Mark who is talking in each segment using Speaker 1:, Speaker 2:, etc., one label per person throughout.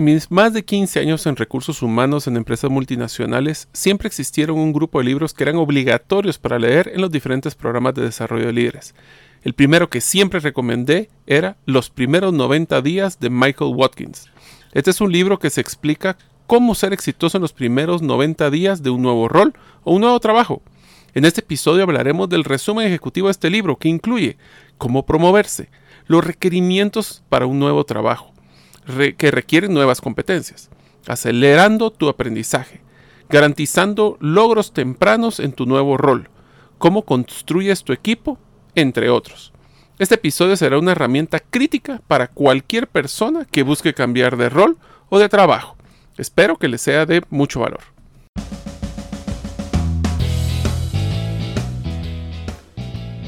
Speaker 1: Mis más de 15 años en recursos humanos en empresas multinacionales, siempre existieron un grupo de libros que eran obligatorios para leer en los diferentes programas de desarrollo de líderes. El primero que siempre recomendé era Los primeros 90 días de Michael Watkins. Este es un libro que se explica cómo ser exitoso en los primeros 90 días de un nuevo rol o un nuevo trabajo. En este episodio hablaremos del resumen ejecutivo de este libro que incluye cómo promoverse, los requerimientos para un nuevo trabajo, que requieren nuevas competencias, acelerando tu aprendizaje, garantizando logros tempranos en tu nuevo rol, cómo construyes tu equipo, entre otros. Este episodio será una herramienta crítica para cualquier persona que busque cambiar de rol o de trabajo. Espero que les sea de mucho valor.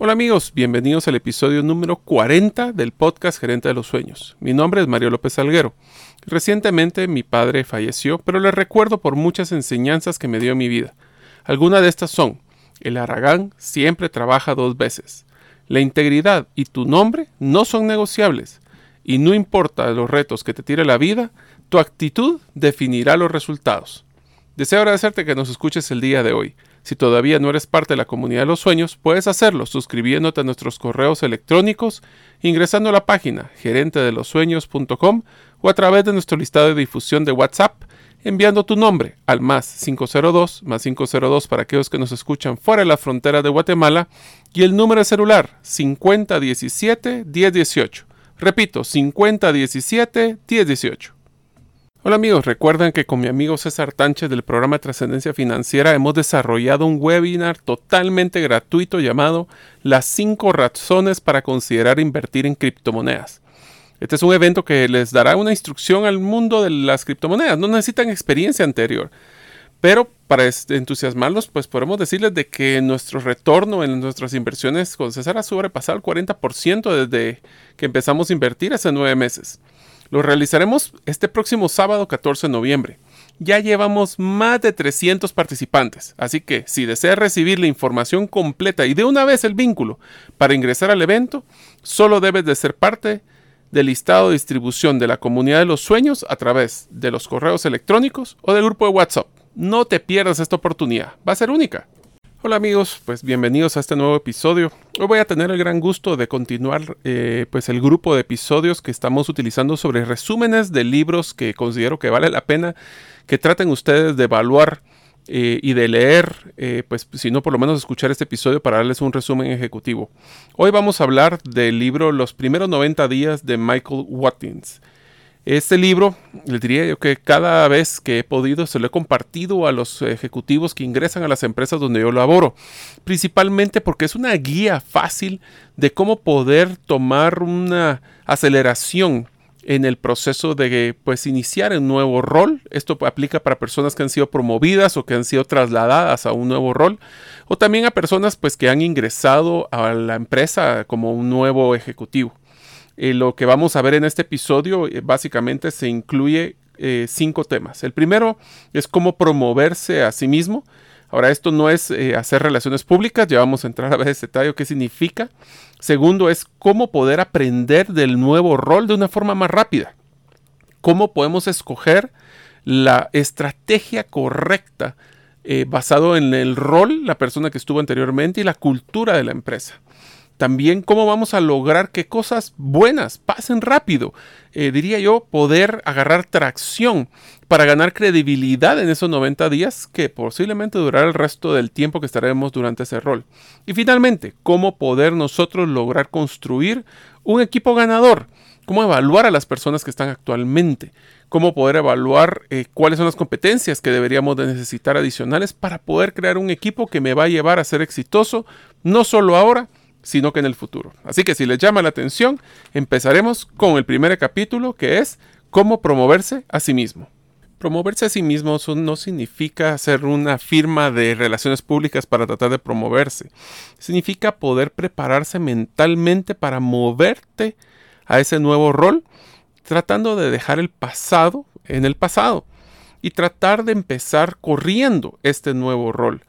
Speaker 1: Hola amigos, bienvenidos al episodio número 40 del podcast Gerente de los Sueños. Mi nombre es Mario López Salguero. Recientemente mi padre falleció, pero le recuerdo por muchas enseñanzas que me dio en mi vida. Algunas de estas son, el Aragán siempre trabaja dos veces. La integridad y tu nombre no son negociables. Y no importa los retos que te tire la vida, tu actitud definirá los resultados. Deseo agradecerte que nos escuches el día de hoy. Si todavía no eres parte de la comunidad de los sueños, puedes hacerlo suscribiéndote a nuestros correos electrónicos, ingresando a la página gerentedelosueños.com o a través de nuestro listado de difusión de WhatsApp, enviando tu nombre al más 502, más 502 para aquellos que nos escuchan fuera de la frontera de Guatemala, y el número de celular 5017 1018. Repito, 5017 1018. Hola amigos, recuerden que con mi amigo César Tánchez del programa de Trascendencia Financiera hemos desarrollado un webinar totalmente gratuito llamado Las 5 razones para considerar invertir en criptomonedas. Este es un evento que les dará una instrucción al mundo de las criptomonedas. No necesitan experiencia anterior. Pero para entusiasmarlos, pues podemos decirles de que nuestro retorno en nuestras inversiones con César ha sobrepasado el 40% desde que empezamos a invertir hace nueve meses. Lo realizaremos este próximo sábado 14 de noviembre. Ya llevamos más de 300 participantes, así que si deseas recibir la información completa y de una vez el vínculo para ingresar al evento, solo debes de ser parte del listado de distribución de la comunidad de los sueños a través de los correos electrónicos o del grupo de WhatsApp. No te pierdas esta oportunidad, va a ser única. Hola amigos, pues bienvenidos a este nuevo episodio. Hoy voy a tener el gran gusto de continuar eh, pues el grupo de episodios que estamos utilizando sobre resúmenes de libros que considero que vale la pena que traten ustedes de evaluar eh, y de leer, eh, pues si no por lo menos escuchar este episodio para darles un resumen ejecutivo. Hoy vamos a hablar del libro Los primeros 90 días de Michael Watkins. Este libro, les diría yo que cada vez que he podido se lo he compartido a los ejecutivos que ingresan a las empresas donde yo laboro, principalmente porque es una guía fácil de cómo poder tomar una aceleración en el proceso de pues iniciar un nuevo rol. Esto aplica para personas que han sido promovidas o que han sido trasladadas a un nuevo rol o también a personas pues que han ingresado a la empresa como un nuevo ejecutivo. Eh, lo que vamos a ver en este episodio eh, básicamente se incluye eh, cinco temas. El primero es cómo promoverse a sí mismo. Ahora, esto no es hacer relaciones públicas, ya vamos a entrar a ver ese detalle, qué significa. Segundo es cómo poder aprender del nuevo rol de una forma más rápida. Cómo podemos escoger la estrategia correcta basado en el rol, la persona que estuvo anteriormente y la cultura de la empresa. También cómo vamos a lograr que cosas buenas pasen rápido. Eh, diría yo, poder agarrar tracción para ganar credibilidad en esos 90 días que posiblemente durará el resto del tiempo que estaremos durante ese rol. Y finalmente, cómo poder nosotros lograr construir un equipo ganador. Cómo evaluar a las personas que están actualmente. Cómo poder evaluar eh, cuáles son las competencias que deberíamos de necesitar adicionales para poder crear un equipo que me va a llevar a ser exitoso, no solo ahora, sino que en el futuro. Así que si les llama la atención, empezaremos con el primer capítulo que es cómo promoverse a sí mismo. Promoverse a sí mismo no significa hacer una firma de relaciones públicas para tratar de promoverse. Significa poder prepararse mentalmente para moverte a ese nuevo rol, tratando de dejar el pasado en el pasado y tratar de empezar corriendo este nuevo rol,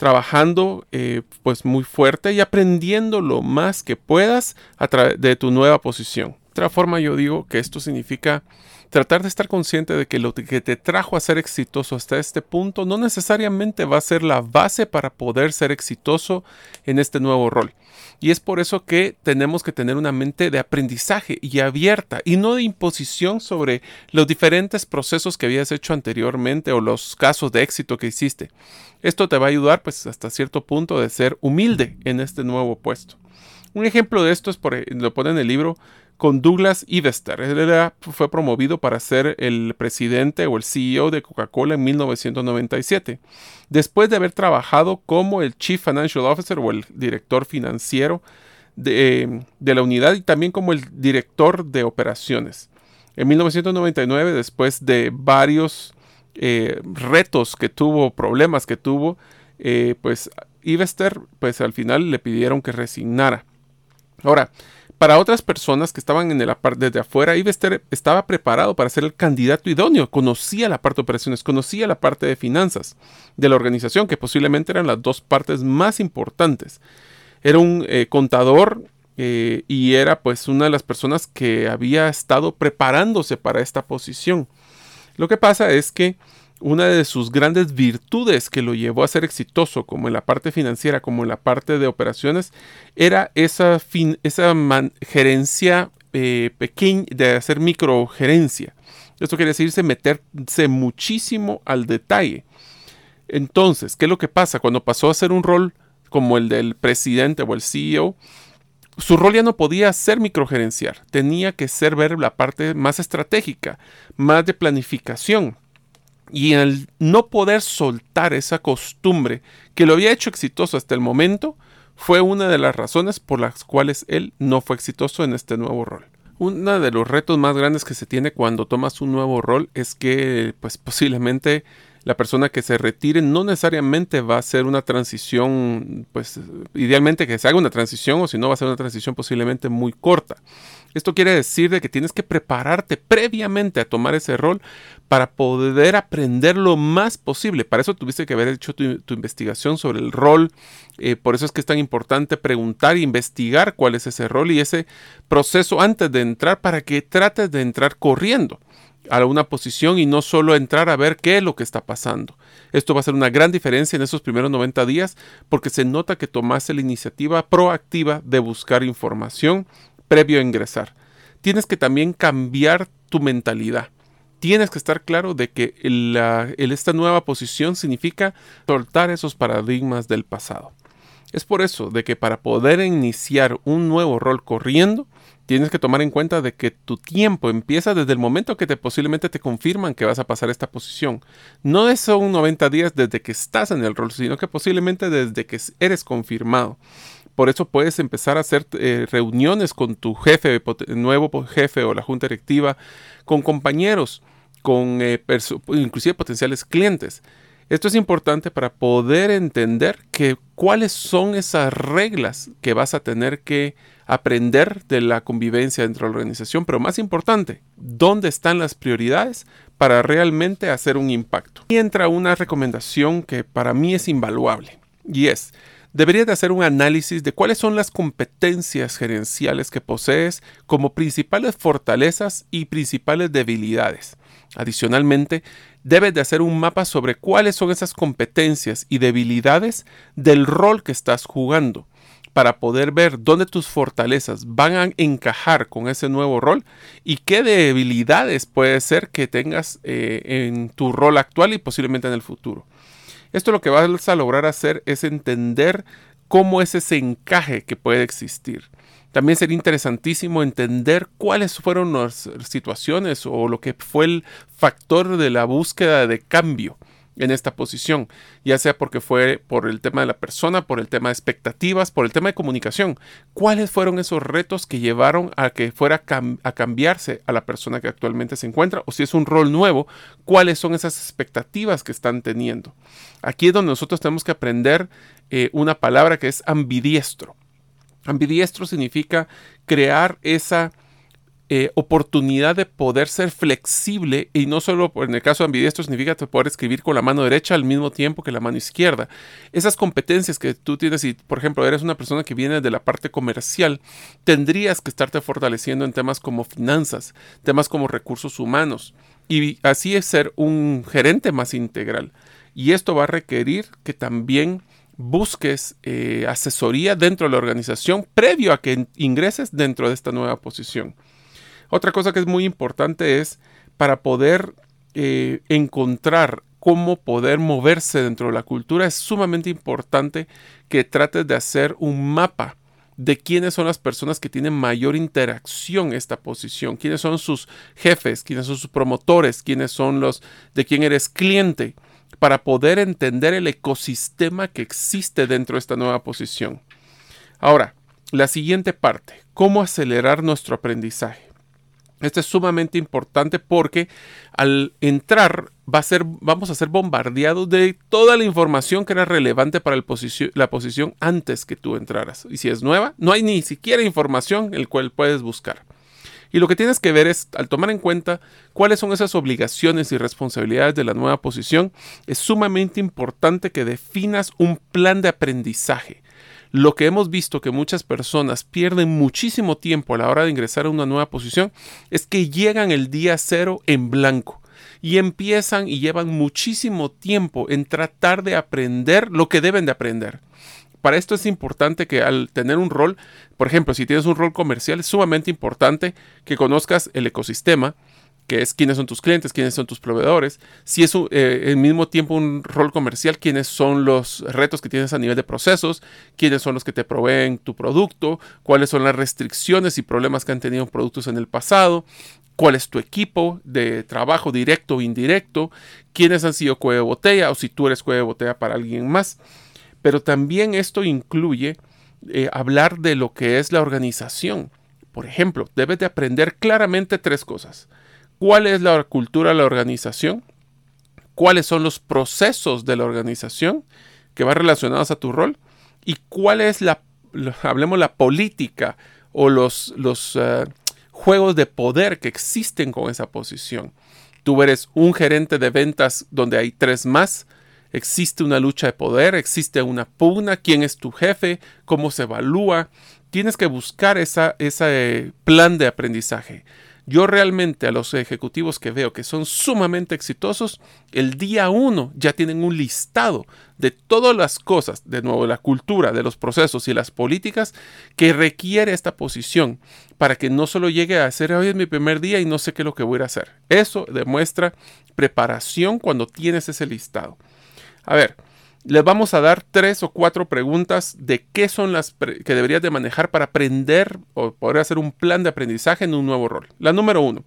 Speaker 1: trabajando eh, pues muy fuerte y aprendiendo lo más que puedas a través de tu nueva posición. De otra forma yo digo que esto significa tratar de estar consciente de que lo que te trajo a ser exitoso hasta este punto no necesariamente va a ser la base para poder ser exitoso en este nuevo rol. Y es por eso que tenemos que tener una mente de aprendizaje y abierta y no de imposición sobre los diferentes procesos que habías hecho anteriormente o los casos de éxito que hiciste. Esto te va a ayudar pues hasta cierto punto de ser humilde en este nuevo puesto. Un ejemplo de esto es por, lo pone en el libro con Douglas Ivester. Él fue promovido para ser el presidente o el CEO de Coca-Cola en 1997, después de haber trabajado como el Chief Financial Officer o el director financiero de, la unidad y también como el director de operaciones. En 1999, después de varios eh, retos que tuvo, problemas que tuvo, eh, pues Ivester, pues al final le pidieron que resignara. Ahora, para otras personas que estaban en parte desde afuera, Ivester estaba preparado para ser el candidato idóneo, conocía la parte de operaciones, conocía la parte de finanzas de la organización, que posiblemente eran las dos partes más importantes. Era un eh, contador eh, y era pues una de las personas que había estado preparándose para esta posición. Lo que pasa es que una de sus grandes virtudes que lo llevó a ser exitoso, como en la parte financiera, como en la parte de operaciones, era esa, gerencia eh, pequeña, de hacer microgerencia. Esto quiere decirse meterse muchísimo al detalle. Entonces, ¿qué es lo que pasa? Cuando pasó a ser un rol como el del presidente o el CEO, su rol ya no podía ser microgerenciar, tenía que ser ver la parte más estratégica, más de planificación. Y el no poder soltar esa costumbre que lo había hecho exitoso hasta el momento fue una de las razones por las cuales él no fue exitoso en este nuevo rol. Uno de los retos más grandes que se tiene cuando tomas un nuevo rol es que pues posiblemente la persona que se retire no necesariamente va a ser una transición, pues idealmente que se haga una transición o si no va a ser una transición posiblemente muy corta. Esto quiere decir de que tienes que prepararte previamente a tomar ese rol para poder aprender lo más posible. Para eso tuviste que haber hecho tu, investigación sobre el rol. Eh, por eso es que es tan importante preguntar e investigar cuál es ese rol y ese proceso antes de entrar para que trates de entrar corriendo a una posición y no solo entrar a ver qué es lo que está pasando. Esto va a ser una gran diferencia en esos primeros 90 días porque se nota que tomaste la iniciativa proactiva de buscar información previo a ingresar. Tienes que también cambiar tu mentalidad. Tienes que estar claro de que esta nueva posición significa soltar esos paradigmas del pasado. Es por eso de que para poder iniciar un nuevo rol corriendo, tienes que tomar en cuenta de que tu tiempo empieza desde el momento que te posiblemente te confirman que vas a pasar esta posición. No son 90 días desde que estás en el rol, sino que posiblemente desde que eres confirmado. Por eso puedes empezar a hacer eh, reuniones con tu jefe, nuevo jefe o la junta directiva, con compañeros, con eh, inclusive potenciales clientes. Esto es importante para poder entender que cuáles son esas reglas que vas a tener que aprender de la convivencia dentro de la organización, pero más importante, dónde están las prioridades para realmente hacer un impacto. Y entra una recomendación que para mí es invaluable y es deberías de hacer un análisis de cuáles son las competencias gerenciales que posees como principales fortalezas y principales debilidades. Adicionalmente, debes de hacer un mapa sobre cuáles son esas competencias y debilidades del rol que estás jugando para poder ver dónde tus fortalezas van a encajar con ese nuevo rol y qué debilidades puede ser que tengas eh, en tu rol actual y posiblemente en el futuro. Esto lo que vas a lograr hacer es entender cómo es ese encaje que puede existir. También sería interesantísimo entender cuáles fueron las situaciones o lo que fue el factor de la búsqueda de cambio en esta posición, ya sea porque fue por el tema de la persona, por el tema de expectativas, por el tema de comunicación. ¿Cuáles fueron esos retos que llevaron a que fuera a cambiarse a la persona que actualmente se encuentra? O si es un rol nuevo, ¿cuáles son esas expectativas que están teniendo? Aquí es donde nosotros tenemos que aprender eh, una palabra que es ambidiestro. Ambidiestro significa crear esa eh, oportunidad de poder ser flexible y no solo en el caso de ambidiestro significa poder escribir con la mano derecha al mismo tiempo que la mano izquierda. Esas competencias que tú tienes, y por ejemplo eres una persona que viene de la parte comercial, tendrías que estarte fortaleciendo en temas como finanzas, temas como recursos humanos y así es ser un gerente más integral. Y esto va a requerir que también busques eh, asesoría dentro de la organización previo a que ingreses dentro de esta nueva posición. Otra cosa que es muy importante es para poder eh, encontrar cómo poder moverse dentro de la cultura, es sumamente importante que trates de hacer un mapa de quiénes son las personas que tienen mayor interacción esta posición, quiénes son sus jefes, quiénes son sus promotores, quiénes son los de quién eres cliente, para poder entender el ecosistema que existe dentro de esta nueva posición. Ahora, la siguiente parte, cómo acelerar nuestro aprendizaje. Esto es sumamente importante porque al entrar va a ser, vamos a ser bombardeados de toda la información que era relevante para la posición antes que tú entraras. Y si es nueva, no hay ni siquiera información el cual puedes buscar. Y lo que tienes que ver es, al tomar en cuenta cuáles son esas obligaciones y responsabilidades de la nueva posición, es sumamente importante que definas un plan de aprendizaje lo que hemos visto que muchas personas pierden muchísimo tiempo a la hora de ingresar a una nueva posición es que llegan el día cero en blanco y empiezan y llevan muchísimo tiempo en tratar de aprender lo que deben de aprender. Para esto es importante que al tener un rol, por ejemplo, si tienes un rol comercial, es sumamente importante que conozcas el ecosistema, que es quiénes son tus clientes, quiénes son tus proveedores, si es eh, al mismo tiempo un rol comercial, quiénes son los retos que tienes a nivel de procesos, quiénes son los que te proveen tu producto, cuáles son las restricciones y problemas que han tenido productos en el pasado, cuál es tu equipo de trabajo directo o indirecto, quiénes han sido cuello de botella o si tú eres cuello de botella para alguien más. Pero también esto incluye eh, hablar de lo que es la organización. Por ejemplo, debes de aprender claramente tres cosas cuál es la cultura de la organización, cuáles son los procesos de la organización que van relacionados a tu rol y cuál es la, hablemos la política o los, los eh, juegos de poder que existen con esa posición. Tú eres un gerente de ventas donde hay tres más. Existe una lucha de poder, existe una pugna, quién es tu jefe, cómo se evalúa. Tienes que buscar ese eh, plan de aprendizaje. Yo realmente a los ejecutivos que veo que son sumamente exitosos, el día uno ya tienen un listado de todas las cosas, de nuevo, la cultura, de los procesos y las políticas que requiere esta posición para que no solo llegue a ser hoy es mi primer día y no sé qué es lo que voy a hacer. Eso demuestra preparación cuando tienes ese listado. A ver, les vamos a dar tres o cuatro preguntas de qué son las que deberías de manejar para aprender o poder hacer un plan de aprendizaje en un nuevo rol. La número uno,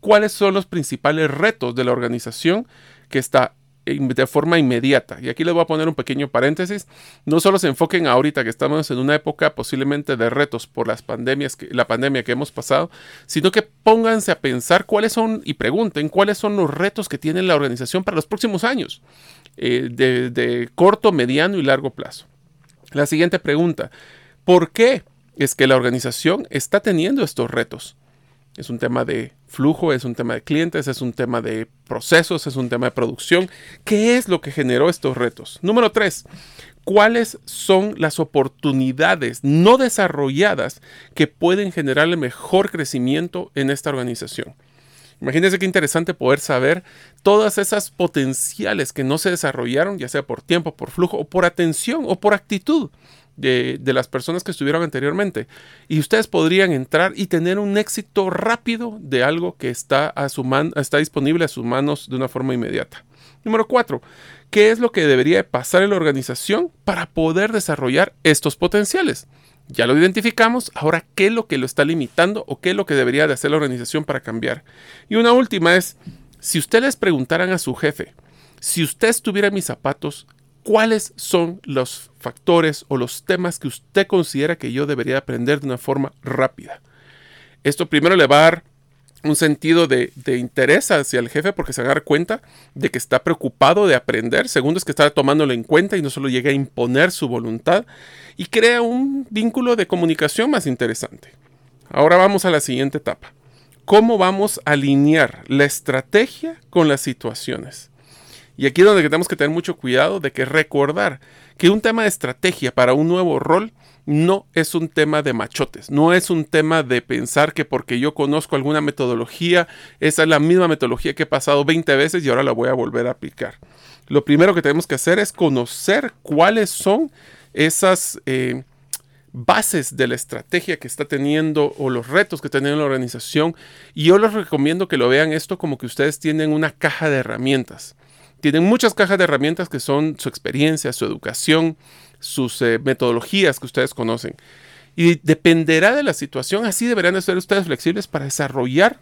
Speaker 1: ¿cuáles son los principales retos de la organización que está de forma inmediata. Y aquí les voy a poner un pequeño paréntesis. No solo se enfoquen ahorita que estamos en una época posiblemente de retos por las pandemias, que, la pandemia que hemos pasado, sino que pónganse a pensar cuáles son y pregunten cuáles son los retos que tiene la organización para los próximos años. Eh, de, corto, mediano y largo plazo. La siguiente pregunta, ¿por qué es que la organización está teniendo estos retos? Es un tema de flujo, es un tema de clientes, es un tema de procesos, es un tema de producción. ¿Qué es lo que generó estos retos? Número tres, ¿cuáles son las oportunidades no desarrolladas que pueden generar el mejor crecimiento en esta organización? Imagínense qué interesante poder saber todas esas potenciales que no se desarrollaron, ya sea por tiempo, por flujo, o por atención, o por actitud de, las personas que estuvieron anteriormente. Y ustedes podrían entrar y tener un éxito rápido de algo que está, a su está disponible a sus manos de una forma inmediata. Número cuatro, ¿qué es lo que debería pasar en la organización para poder desarrollar estos potenciales? Ya lo identificamos, ahora qué es lo que lo está limitando o qué es lo que debería de hacer la organización para cambiar. Y una última es, si ustedes preguntaran a su jefe, si usted estuviera en mis zapatos, ¿cuáles son los factores o los temas que usted considera que yo debería aprender de una forma rápida? Esto primero le va a dar un sentido de, interés hacia el jefe porque se va dar cuenta de que está preocupado de aprender. Segundo es que está tomándolo en cuenta y no solo llega a imponer su voluntad y crea un vínculo de comunicación más interesante. Ahora vamos a la siguiente etapa. ¿Cómo vamos a alinear la estrategia con las situaciones? Y aquí es donde tenemos que tener mucho cuidado de que recordar que un tema de estrategia para un nuevo rol no es un tema de machotes, no es un tema de pensar que porque yo conozco alguna metodología, esa es la misma metodología que he pasado 20 veces y ahora la voy a volver a aplicar. Lo primero que tenemos que hacer es conocer cuáles son esas eh, bases de la estrategia que está teniendo o los retos que tiene la organización. Y yo les recomiendo que lo vean esto como que ustedes tienen una caja de herramientas. Tienen muchas cajas de herramientas que son su experiencia, su educación, sus eh, metodologías que ustedes conocen. Y dependerá de la situación, así deberán ser ustedes flexibles para desarrollar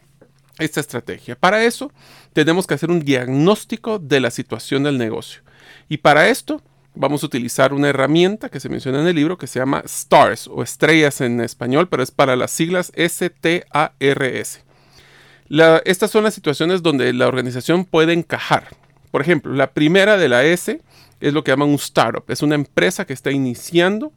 Speaker 1: esta estrategia. Para eso tenemos que hacer un diagnóstico de la situación del negocio. Y para esto vamos a utilizar una herramienta que se menciona en el libro que se llama STARS o estrellas en español, pero es para las siglas S-T-A-R-S. estas son las situaciones donde la organización puede encajar. Por ejemplo, la primera de la S es lo que llaman un startup. Es una empresa que está iniciando,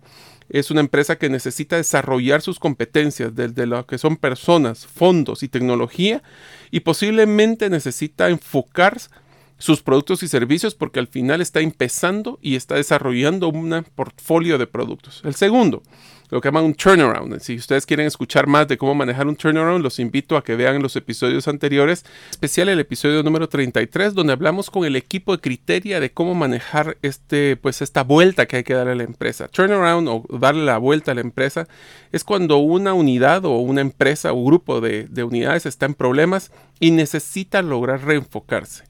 Speaker 1: es una empresa que necesita desarrollar sus competencias desde lo que son personas, fondos y tecnología y posiblemente necesita enfocar sus productos y servicios porque al final está empezando y está desarrollando un portfolio de productos. El segundo lo que llaman un turnaround. Si ustedes quieren escuchar más de cómo manejar un turnaround, los invito a que vean los episodios anteriores, especial el episodio número 33, donde hablamos con el equipo de criteria de cómo manejar este, pues esta vuelta que hay que darle a la empresa. Turnaround o darle la vuelta a la empresa es cuando una unidad o una empresa o grupo de, de unidades está en problemas y necesita lograr reenfocarse.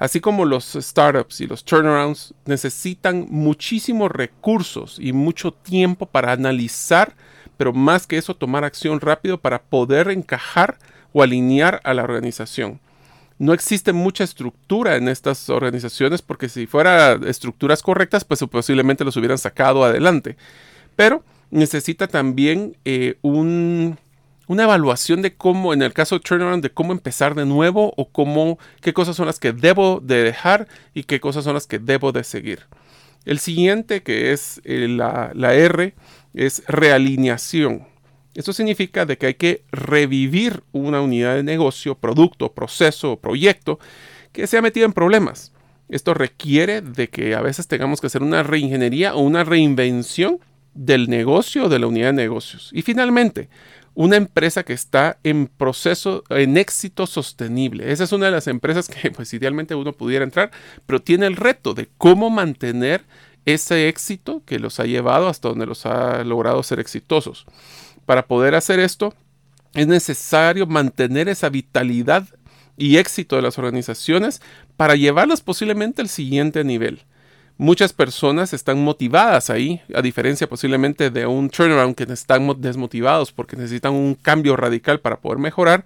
Speaker 1: Así como los startups y los turnarounds necesitan muchísimos recursos y mucho tiempo para analizar, pero más que eso tomar acción rápido para poder encajar o alinear a la organización. No existe mucha estructura en estas organizaciones porque si fuera estructuras correctas, pues posiblemente los hubieran sacado adelante. Pero necesita también eh, un, una evaluación de cómo, en el caso de turnaround, de cómo empezar de nuevo o cómo, qué cosas son las que debo de dejar y qué cosas son las que debo de seguir. El siguiente, que es eh, la, la R, es realineación. Eso significa de que hay que revivir una unidad de negocio, producto, proceso proyecto que se ha metido en problemas. Esto requiere de que a veces tengamos que hacer una reingeniería o una reinvención del negocio o de la unidad de negocios. Y finalmente, una empresa que está en proceso, en éxito sostenible. Esa es una de las empresas que pues idealmente uno pudiera entrar, pero tiene el reto de cómo mantener ese éxito que los ha llevado hasta donde los ha logrado ser exitosos. Para poder hacer esto, es necesario mantener esa vitalidad y éxito de las organizaciones para llevarlas posiblemente al siguiente nivel muchas personas están motivadas ahí, a diferencia posiblemente de un turnaround que están desmotivados porque necesitan un cambio radical para poder mejorar.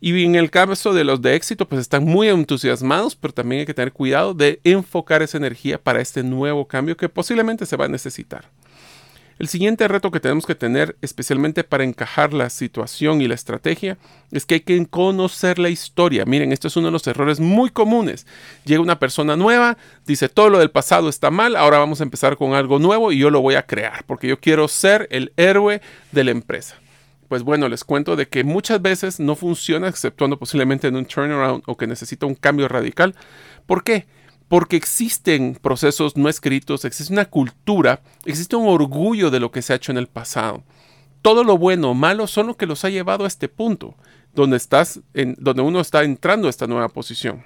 Speaker 1: Y en el caso de los de éxito, pues están muy entusiasmados, pero también hay que tener cuidado de enfocar esa energía para este nuevo cambio que posiblemente se va a necesitar. El siguiente reto que tenemos que tener, especialmente para encajar la situación y la estrategia, es que hay que conocer la historia. Miren, esto es uno de los errores muy comunes. Llega una persona nueva, dice todo lo del pasado está mal, ahora vamos a empezar con algo nuevo y yo lo voy a crear porque yo quiero ser el héroe de la empresa. Pues bueno, les cuento de que muchas veces no funciona, exceptuando posiblemente en un turnaround o que necesita un cambio radical. ¿Por qué? Porque existen procesos no escritos, existe una cultura, existe un orgullo de lo que se ha hecho en el pasado. Todo lo bueno o malo son lo que los ha llevado a este punto, donde, estás en, donde uno está entrando a esta nueva posición.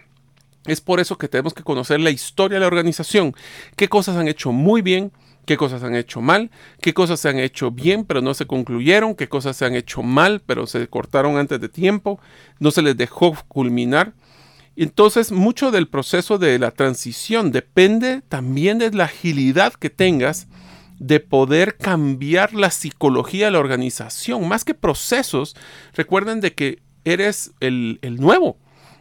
Speaker 1: Es por eso que tenemos que conocer la historia de la organización, qué cosas han hecho muy bien, qué cosas han hecho mal, qué cosas se han hecho bien pero no se concluyeron, qué cosas se han hecho mal pero se cortaron antes de tiempo, no se les dejó culminar entonces, mucho del proceso de la transición depende también de la agilidad que tengas de poder cambiar la psicología de la organización. Más que procesos, recuerden de que eres el, nuevo.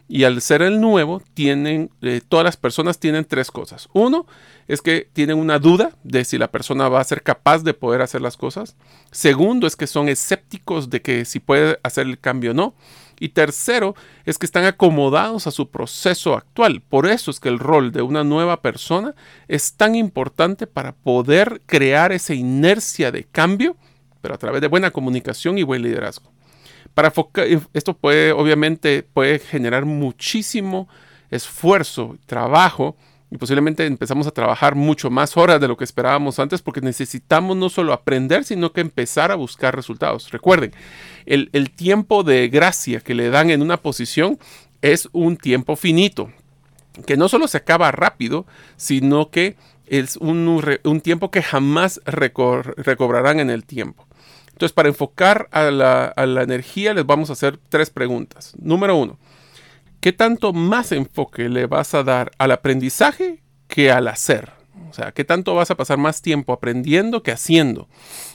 Speaker 1: Y al ser el nuevo, tienen, eh, todas las personas tienen tres cosas. Uno es que tienen una duda de si la persona va a ser capaz de poder hacer las cosas. Segundo es que son escépticos de que si puede hacer el cambio o no. Y tercero es que están acomodados a su proceso actual. Por eso es que el rol de una nueva persona es tan importante para poder crear esa inercia de cambio, pero a través de buena comunicación y buen liderazgo. Para esto puede, obviamente, puede generar muchísimo esfuerzo, trabajo, y posiblemente empezamos a trabajar mucho más horas de lo que esperábamos antes porque necesitamos no solo aprender, sino que empezar a buscar resultados. Recuerden, el, tiempo de gracia que le dan en una posición es un tiempo finito, que no solo se acaba rápido, sino que es un tiempo que jamás recobrarán en el tiempo. Entonces, para enfocar a la, energía, les vamos a hacer tres preguntas. Número uno, ¿qué tanto más enfoque le vas a dar al aprendizaje que al hacer? O sea, ¿qué tanto vas a pasar más tiempo aprendiendo que haciendo?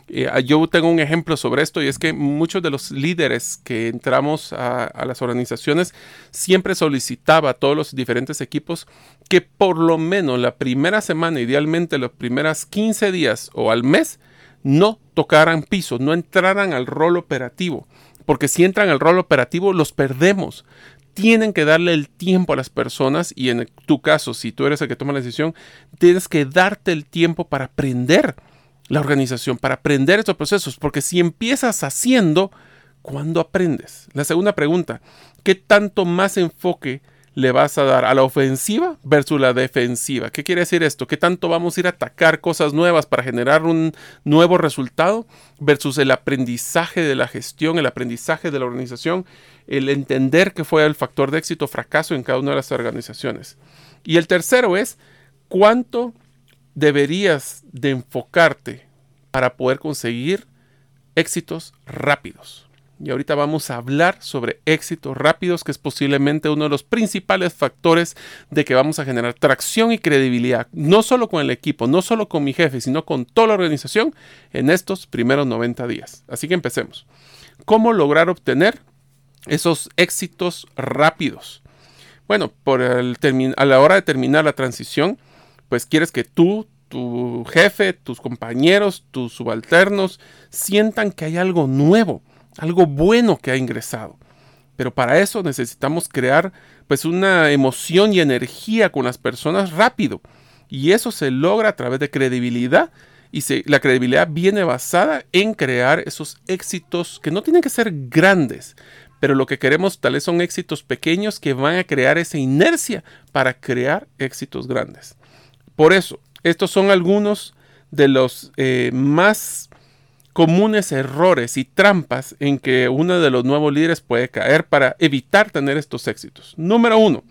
Speaker 1: Eh, yo tengo un ejemplo sobre esto y es que muchos de los líderes que entramos a, a, las organizaciones siempre solicitaba a todos los diferentes equipos que por lo menos la primera semana, idealmente los primeros 15 días o al mes, no tocaran piso, no entraran al rol operativo, porque si entran al rol operativo los perdemos. Tienen que darle el tiempo a las personas y en tu caso, si tú eres el que toma la decisión, tienes que darte el tiempo para aprender la organización, para aprender estos procesos, porque si empiezas haciendo, ¿cuándo aprendes? La segunda pregunta, ¿qué tanto más enfoque le vas a dar a la ofensiva versus la defensiva. ¿Qué quiere decir esto? ¿Qué tanto vamos a ir a atacar cosas nuevas para generar un nuevo resultado versus el aprendizaje de la gestión, el aprendizaje de la organización, el entender que fue el factor de éxito o fracaso en cada una de las organizaciones? Y el tercero es cuánto deberías de enfocarte para poder conseguir éxitos rápidos. Y ahorita vamos a hablar sobre éxitos rápidos, que es posiblemente uno de los principales factores de que vamos a generar tracción y credibilidad, no solo con el equipo, no solo con mi jefe, sino con toda la organización en estos primeros 90 días. Así que empecemos. ¿Cómo lograr obtener esos éxitos rápidos? Bueno, por el a la hora de terminar la transición, pues quieres que tú, tu jefe, tus compañeros, tus subalternos sientan que hay algo nuevo algo bueno que ha ingresado. Pero para eso necesitamos crear pues una emoción y energía con las personas rápido. Y eso se logra a través de credibilidad y la credibilidad viene basada en crear esos éxitos que no tienen que ser grandes, pero lo que queremos tal vez son éxitos pequeños que van a crear esa inercia para crear éxitos grandes. Por eso, estos son algunos de los eh, más comunes errores y trampas en que uno de los nuevos líderes puede caer para evitar tener estos éxitos. Número uno,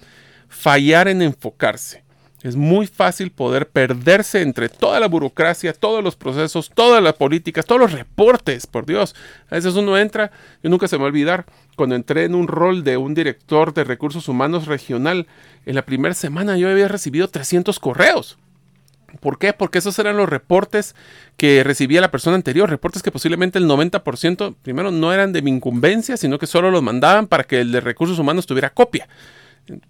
Speaker 1: fallar en enfocarse. Es muy fácil poder perderse entre toda la burocracia, todos los procesos, todas las políticas, todos los reportes, por Dios. A veces uno entra, yo nunca se me va a olvidar, cuando entré en un rol de un director de recursos humanos regional, en la primera semana yo había recibido 300 correos. ¿Por qué? Porque esos eran los reportes que recibía la persona anterior, reportes que posiblemente el 90% primero no eran de mi incumbencia, sino que solo los mandaban para que el de recursos humanos tuviera copia.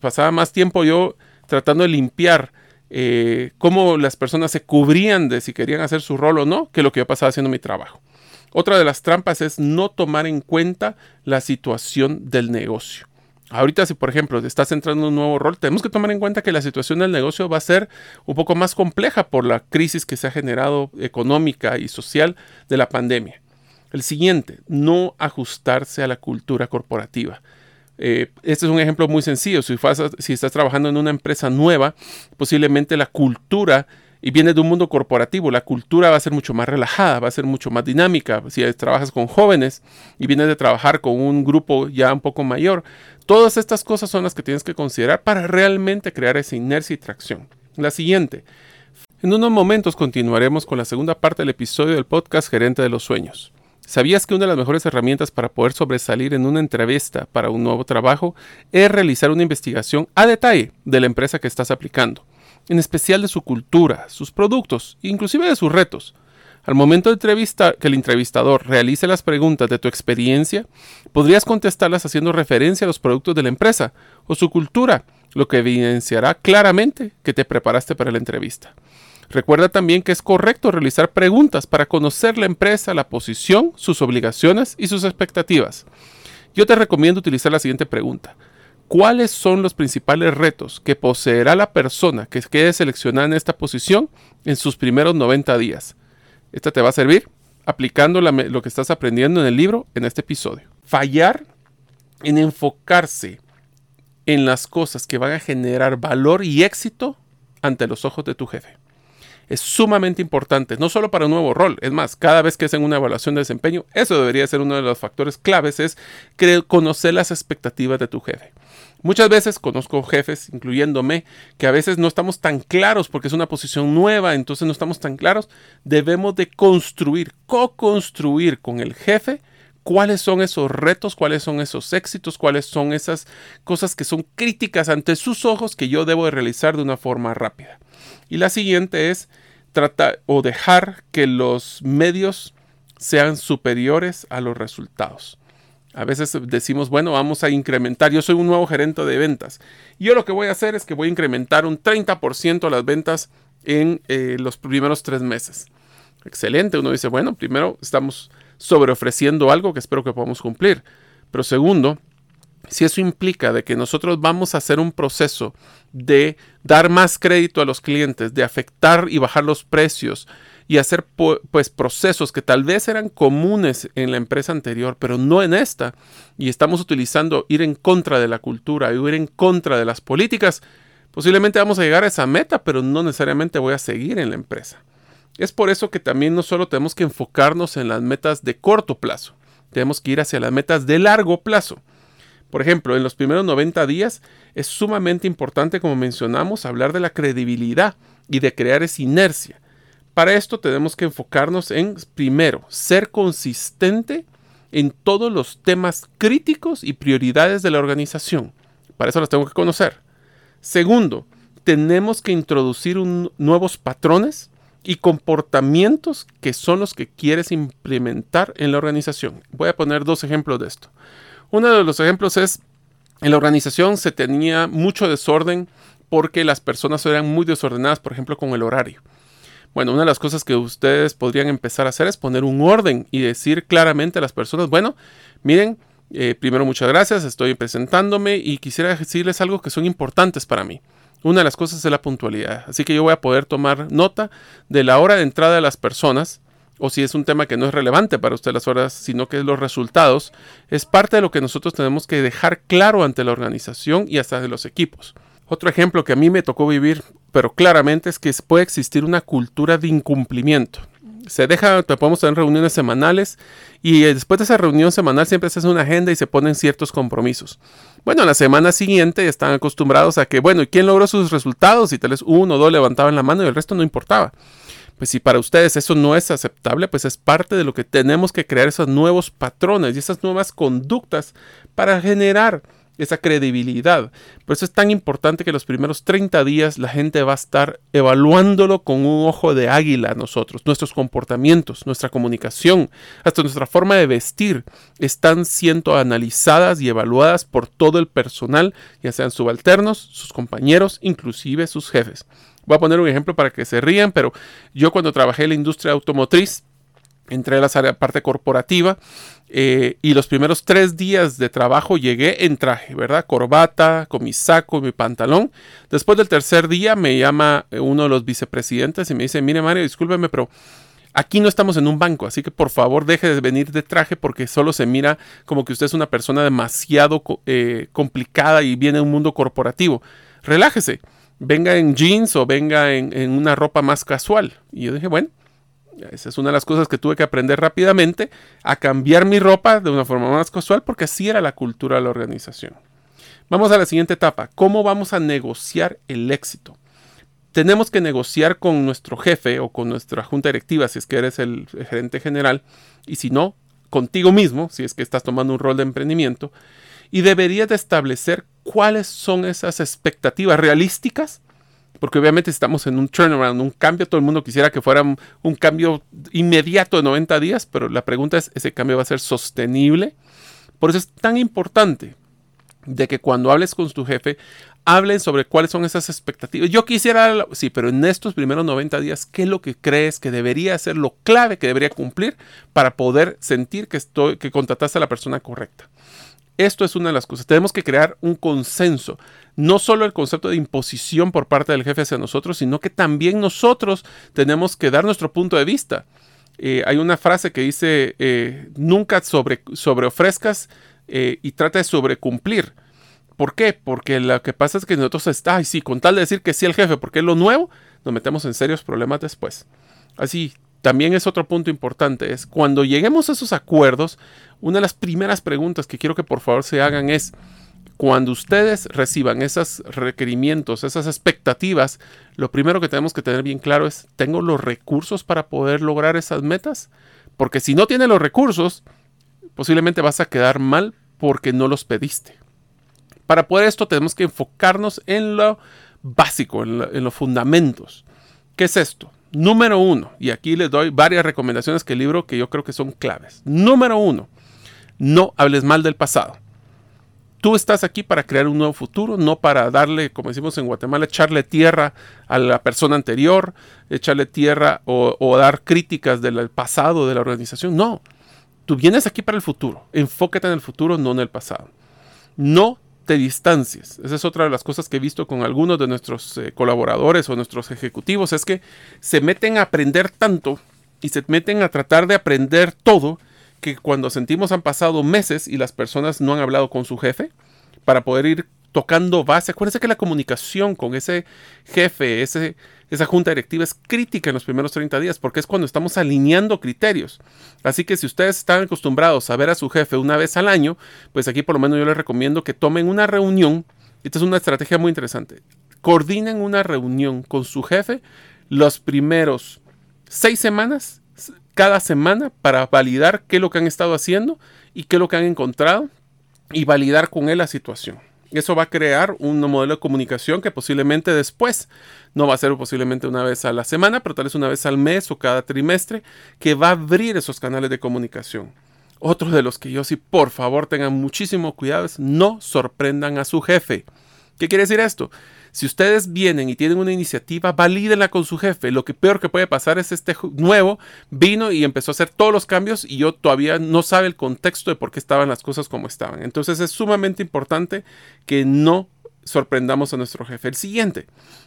Speaker 1: Pasaba más tiempo yo tratando de limpiar eh, cómo las personas se cubrían de si querían hacer su rol o no, que lo que yo pasaba haciendo mi trabajo. Otra de las trampas es no tomar en cuenta la situación del negocio. Ahorita si por ejemplo estás entrando en un nuevo rol, tenemos que tomar en cuenta que la situación del negocio va a ser un poco más compleja por la crisis que se ha generado económica y social de la pandemia. El siguiente, no ajustarse a la cultura corporativa. Eh, este es un ejemplo muy sencillo. Si, si estás trabajando en una empresa nueva, posiblemente la cultura y viene de un mundo corporativo, la cultura va a ser mucho más relajada, va a ser mucho más dinámica. Si trabajas con jóvenes y vienes de trabajar con un grupo ya un poco mayor, todas estas cosas son las que tienes que considerar para realmente crear esa inercia y tracción. La siguiente. En unos momentos continuaremos con la segunda parte del episodio del podcast Gerente de los Sueños. ¿Sabías que una de las mejores herramientas para poder sobresalir en una entrevista para un nuevo trabajo es realizar una investigación a detalle de la empresa que estás aplicando? en especial de su cultura, sus productos, inclusive de sus retos. Al momento de entrevistar, que el entrevistador realice las preguntas de tu experiencia, podrías contestarlas haciendo referencia a los productos de la empresa o su cultura, lo que evidenciará claramente que te preparaste para la entrevista. Recuerda también que es correcto realizar preguntas para conocer la empresa, la posición, sus obligaciones y sus expectativas. Yo te recomiendo utilizar la siguiente pregunta. ¿Cuáles son los principales retos que poseerá la persona que quede seleccionada en esta posición en sus primeros 90 días? Esta te va a servir aplicando lo que estás aprendiendo en el libro en este episodio. Fallar en enfocarse en las cosas que van a generar valor y éxito ante los ojos de tu jefe. Es sumamente importante, no solo para un nuevo rol, es más, cada vez que hacen una evaluación de desempeño, eso debería ser uno de los factores claves, es conocer las expectativas de tu jefe. Muchas veces conozco jefes, incluyéndome, que a veces no estamos tan claros porque es una posición nueva, entonces no estamos tan claros. Debemos de construir, co-construir con el jefe cuáles son esos retos, cuáles son esos éxitos, cuáles son esas cosas que son críticas ante sus ojos que yo debo de realizar de una forma rápida. Y la siguiente es tratar o dejar que los medios sean superiores a los resultados. A veces decimos, bueno, vamos a incrementar, yo soy un nuevo gerente de ventas. Yo lo que voy a hacer es que voy a incrementar un 30% las ventas en eh, los primeros tres meses. Excelente, uno dice, bueno, primero estamos sobre ofreciendo algo que espero que podamos cumplir. Pero segundo, si eso implica de que nosotros vamos a hacer un proceso de dar más crédito a los clientes, de afectar y bajar los precios, y hacer pues procesos que tal vez eran comunes en la empresa anterior, pero no en esta, y estamos utilizando ir en contra de la cultura ir en contra de las políticas, posiblemente vamos a llegar a esa meta, pero no necesariamente voy a seguir en la empresa. Es por eso que también no solo tenemos que enfocarnos en las metas de corto plazo, tenemos que ir hacia las metas de largo plazo. Por ejemplo, en los primeros 90 días es sumamente importante, como mencionamos, hablar de la credibilidad y de crear esa inercia. Para esto tenemos que enfocarnos en, primero, ser consistente en todos los temas críticos y prioridades de la organización. Para eso las tengo que conocer. Segundo, tenemos que introducir nuevos patrones y comportamientos que son los que quieres implementar en la organización. Voy a poner dos ejemplos de esto. Uno de los ejemplos es, en la organización se tenía mucho desorden porque las personas eran muy desordenadas, por ejemplo, con el horario. Bueno, una de las cosas que ustedes podrían empezar a hacer es poner un orden y decir claramente a las personas, bueno, miren, eh, primero muchas gracias, estoy presentándome y quisiera decirles algo que son importantes para mí. Una de las cosas es la puntualidad, así que yo voy a poder tomar nota de la hora de entrada de las personas, o si es un tema que no es relevante para usted las horas, sino que los resultados, es parte de lo que nosotros tenemos que dejar claro ante la organización y hasta de los equipos. Otro ejemplo que a mí me tocó vivir, pero claramente es que puede existir una cultura de incumplimiento. Se deja, podemos tener reuniones semanales y eh, después de esa reunión semanal siempre se hace una agenda y se ponen ciertos compromisos. Bueno, la semana siguiente están acostumbrados a que, bueno, ¿y quién logró sus resultados? Y tal vez uno o dos levantaban la mano y el resto no importaba. Pues si para ustedes eso no es aceptable, pues es parte de lo que tenemos que crear esos nuevos patrones y esas nuevas conductas para generar esa credibilidad. Por eso es tan importante que los primeros 30 días la gente va a estar evaluándolo con un ojo de águila a nosotros. Nuestros comportamientos, nuestra comunicación, hasta nuestra forma de vestir están siendo analizadas y evaluadas por todo el personal, ya sean subalternos, sus compañeros, inclusive sus jefes. Voy a poner un ejemplo para que se rían, pero yo cuando trabajé en la industria automotriz, entré a la parte corporativa eh, y los primeros tres días de trabajo llegué en traje, ¿verdad? Corbata, con mi saco, mi pantalón. Después del tercer día me llama uno de los vicepresidentes y me dice, mire Mario, discúlpeme, pero aquí no estamos en un banco, así que por favor deje de venir de traje porque solo se mira como que usted es una persona demasiado eh, complicada y viene de un mundo corporativo. Relájese, venga en jeans o venga en, en una ropa más casual. Y yo dije, bueno esa es una de las cosas que tuve que aprender rápidamente, a cambiar mi ropa de una forma más casual porque así era la cultura de la organización. Vamos a la siguiente etapa. ¿Cómo vamos a negociar el éxito? Tenemos que negociar con nuestro jefe o con nuestra junta directiva si es que eres el gerente general y si no, contigo mismo si es que estás tomando un rol de emprendimiento y deberías de establecer cuáles son esas expectativas realísticas porque obviamente estamos en un turnaround, un cambio, todo el mundo quisiera que fuera un, cambio inmediato de 90 días, pero la pregunta es, ¿ese cambio va a ser sostenible? Por eso es tan importante de que cuando hables con tu jefe, hablen sobre cuáles son esas expectativas. Yo quisiera, sí, pero en estos primeros 90 días, ¿qué es lo que crees que debería ser lo clave que debería cumplir para poder sentir que, estoy, que contrataste a la persona correcta? Esto es una de las cosas. Tenemos que crear un consenso. No solo el concepto de imposición por parte del jefe hacia nosotros, sino que también nosotros tenemos que dar nuestro punto de vista. Eh, hay una frase que dice, eh, nunca sobre, ofrezcas eh, y trata de sobrecumplir. ¿Por qué? Porque lo que pasa es que nosotros está, sí, con tal de decir que sí al jefe, porque es lo nuevo, nos metemos en serios problemas después. Así, también es otro punto importante, es cuando lleguemos a esos acuerdos, una de las primeras preguntas que quiero que por favor se hagan es, cuando ustedes reciban esos requerimientos, esas expectativas, lo primero que tenemos que tener bien claro es, ¿tengo los recursos para poder lograr esas metas? Porque si no tienes los recursos, posiblemente vas a quedar mal porque no los pediste. Para poder esto tenemos que enfocarnos en lo básico, en, los fundamentos. ¿Qué es esto? Número uno, y aquí les doy varias recomendaciones que el libro que yo creo que son claves. Número uno, no hables mal del pasado. Tú estás aquí para crear un nuevo futuro, no para darle, como decimos en Guatemala, echarle tierra a la persona anterior, echarle tierra o, o dar críticas del pasado de la organización. No, tú vienes aquí para el futuro. Enfócate en el futuro, no en el pasado. No te distancias. Esa es otra de las cosas que he visto con algunos de nuestros eh, colaboradores o nuestros ejecutivos, es que se meten a aprender tanto y se meten a tratar de aprender todo que cuando sentimos han pasado meses y las personas no han hablado con su jefe para poder ir tocando base. Acuérdense que la comunicación con ese jefe, esa junta directiva es crítica en los primeros 30 días porque es cuando estamos alineando criterios. Así que si ustedes están acostumbrados a ver a su jefe una vez al año, pues aquí por lo menos yo les recomiendo que tomen una reunión. Esta es una estrategia muy interesante. Coordinen una reunión con su jefe los primeros seis semanas, cada semana, para validar qué es lo que han estado haciendo y qué es lo que han encontrado y validar con él la situación. Eso va a crear un modelo de comunicación que posiblemente después, no va a ser posiblemente una vez a la semana, pero tal vez una vez al mes o cada trimestre, que va a abrir esos canales de comunicación. Otro de los que yo sí, por favor, tengan muchísimo cuidado es no sorprendan a su jefe. ¿Qué quiere decir esto? Si ustedes vienen y tienen una iniciativa, valídenla con su jefe. Lo que peor que puede pasar es este nuevo vino y empezó a hacer todos los cambios y yo todavía no sabe el contexto de por qué estaban las cosas como estaban. Entonces es sumamente importante que no sorprendamos a nuestro jefe. El siguiente,